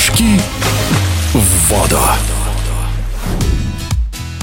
Прыжки в воду.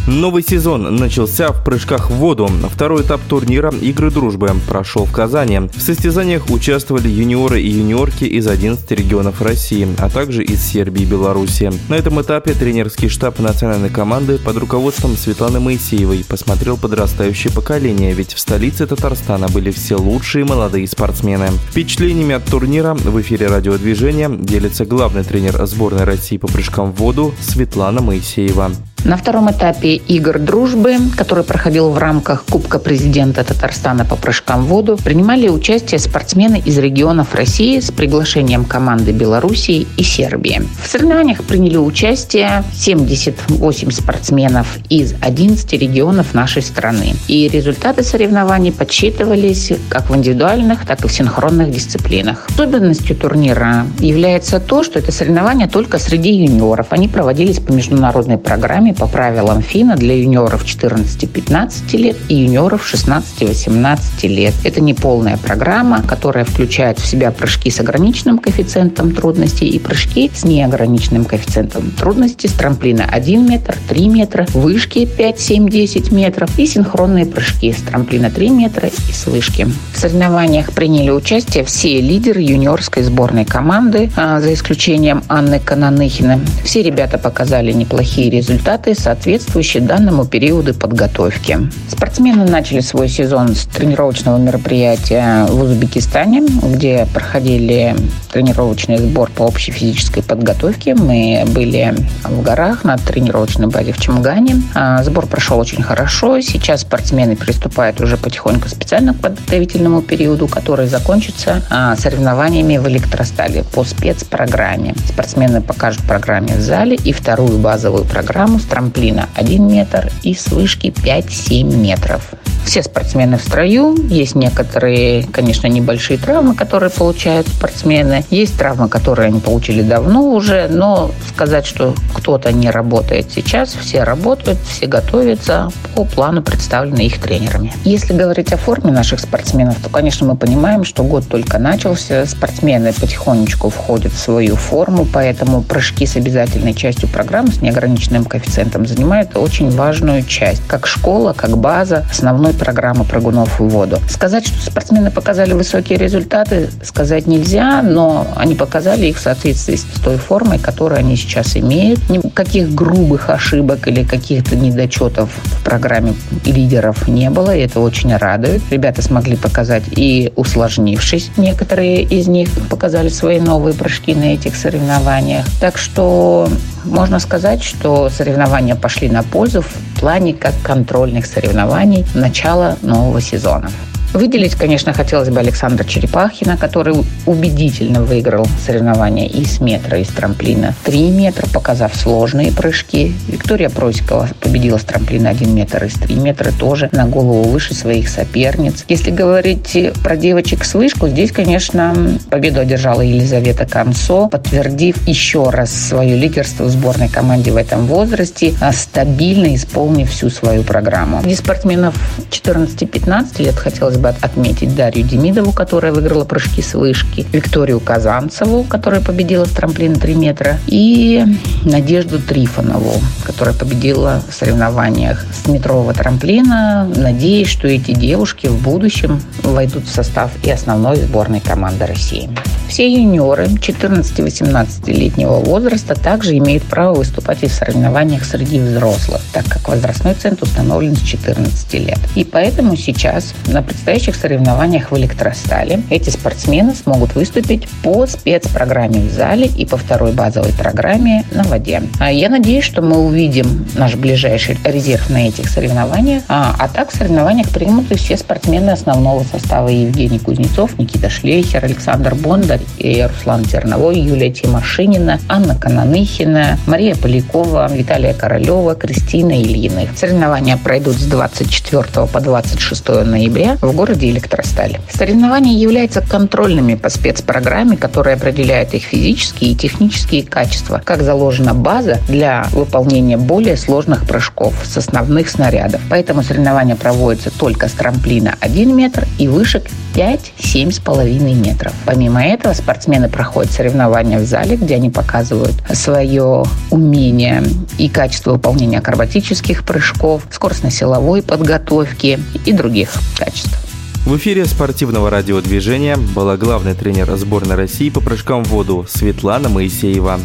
Новый сезон начался в прыжках в воду. Второй этап турнира «Игры дружбы» прошел в Казани. В состязаниях участвовали юниоры и юниорки из 11 регионов России, а также из Сербии и Беларуси. На этом этапе тренерский штаб национальной команды под руководством Светланы Моисеевой посмотрел подрастающее поколение, ведь в столице Татарстана были все лучшие молодые спортсмены. Впечатлениями от турнира в эфире радиодвижения делится главный тренер сборной России по прыжкам в воду Светлана Моисеева. На втором этапе игр дружбы, который проходил в рамках Кубка президента Татарстана по прыжкам в воду, принимали участие спортсмены из регионов России с приглашением команды Белоруссии и Сербии. В соревнованиях приняли участие 78 спортсменов из 11 регионов нашей страны. И результаты соревнований подсчитывались как в индивидуальных, так и в синхронных дисциплинах. Особенностью турнира является то, что это соревнования только среди юниоров. Они проводились по международной программе по правилам ФИНа для юниоров 14-15 лет и юниоров 16-18 лет. Это не полная программа, которая включает в себя прыжки с ограниченным коэффициентом трудности и прыжки с неограниченным коэффициентом трудности с трамплина 1 метр, 3 метра, вышки 5, 7, 10 метров и синхронные прыжки с трамплина 3 метра и с вышки. В соревнованиях приняли участие все лидеры юниорской сборной команды, а, за исключением Анны Кананыхина. Все ребята показали неплохие результаты результаты, соответствующие данному периоду подготовки. Спортсмены начали свой сезон с тренировочного мероприятия в Узбекистане, где проходили тренировочный сбор по общей физической подготовке. Мы были в горах на тренировочной базе в Чемгане. А, сбор прошел очень хорошо. Сейчас спортсмены приступают уже потихоньку к специальному подготовительному периоду, который закончится а, соревнованиями в электростале по спецпрограмме. Спортсмены покажут программе в зале и вторую базовую программу трамплина 1 метр и с вышки 5-7 метров. Все спортсмены в строю. Есть некоторые, конечно, небольшие травмы, которые получают спортсмены. Есть травмы, которые они получили давно уже, но сказать, что кто-то не работает сейчас, все работают, все готовятся по плану, представлены их тренерами. Если говорить о форме наших спортсменов, то, конечно, мы понимаем, что год только начался, спортсмены потихонечку входят в свою форму, поэтому прыжки с обязательной частью программы с неограниченным коэффициентом занимают очень важную часть. Как школа, как база, основной программы прыгунов в воду. Сказать, что спортсмены показали высокие результаты, сказать нельзя, но они показали их в соответствии с той формой, которую они сейчас имеют. Никаких грубых ошибок или каких-то недочетов в программе лидеров не было, и это очень радует. Ребята смогли показать и усложнившись, некоторые из них показали свои новые прыжки на этих соревнованиях. Так что можно сказать, что соревнования пошли на пользу плане как контрольных соревнований начала нового сезона. Выделить, конечно, хотелось бы Александра Черепахина, который убедительно выиграл соревнования и с метра, и с трамплина 3 метра, показав сложные прыжки. Виктория Просикова победила с трамплина 1 метр и с 3 метра тоже на голову выше своих соперниц. Если говорить про девочек с вышку, здесь, конечно, победу одержала Елизавета Концо, подтвердив еще раз свое лидерство в сборной команде в этом возрасте, а стабильно исполнив всю свою программу. Среди спортсменов 14-15 лет хотелось хотелось бы отметить Дарью Демидову, которая выиграла прыжки с вышки, Викторию Казанцеву, которая победила с трамплина 3 метра, и Надежду Трифонову, которая победила в соревнованиях с метрового трамплина. Надеюсь, что эти девушки в будущем войдут в состав и основной сборной команды России. Все юниоры 14-18-летнего возраста также имеют право выступать в соревнованиях среди взрослых, так как возрастной центр установлен с 14 лет. И поэтому сейчас на предстоящих соревнованиях в электростале эти спортсмены смогут выступить по спецпрограмме в зале и по второй базовой программе на воде. А я надеюсь, что мы увидим наш ближайший резерв на этих соревнованиях. А, а так в соревнованиях примут и все спортсмены основного состава Евгений Кузнецов, Никита Шлейхер, Александр Бондарь, и Руслан Терновой, Юлия Тимошинина, Анна Кананыхина, Мария Полякова, Виталия Королева, Кристина Ильина. Соревнования пройдут с 24 по 26 ноября в городе Электросталь. Соревнования являются контрольными по спецпрограмме, которая определяет их физические и технические качества, как заложена база для выполнения более сложных прыжков с основных снарядов. Поэтому соревнования проводятся только с трамплина 1 метр и вышек 5-7,5 метров. Помимо этого спортсмены проходят соревнования в зале, где они показывают свое умение и качество выполнения акробатических прыжков, скоростно-силовой подготовки и других качеств. В эфире спортивного радиодвижения была главный тренер сборной России по прыжкам в воду Светлана Моисеева.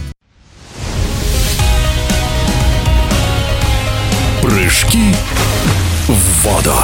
Прыжки в воду.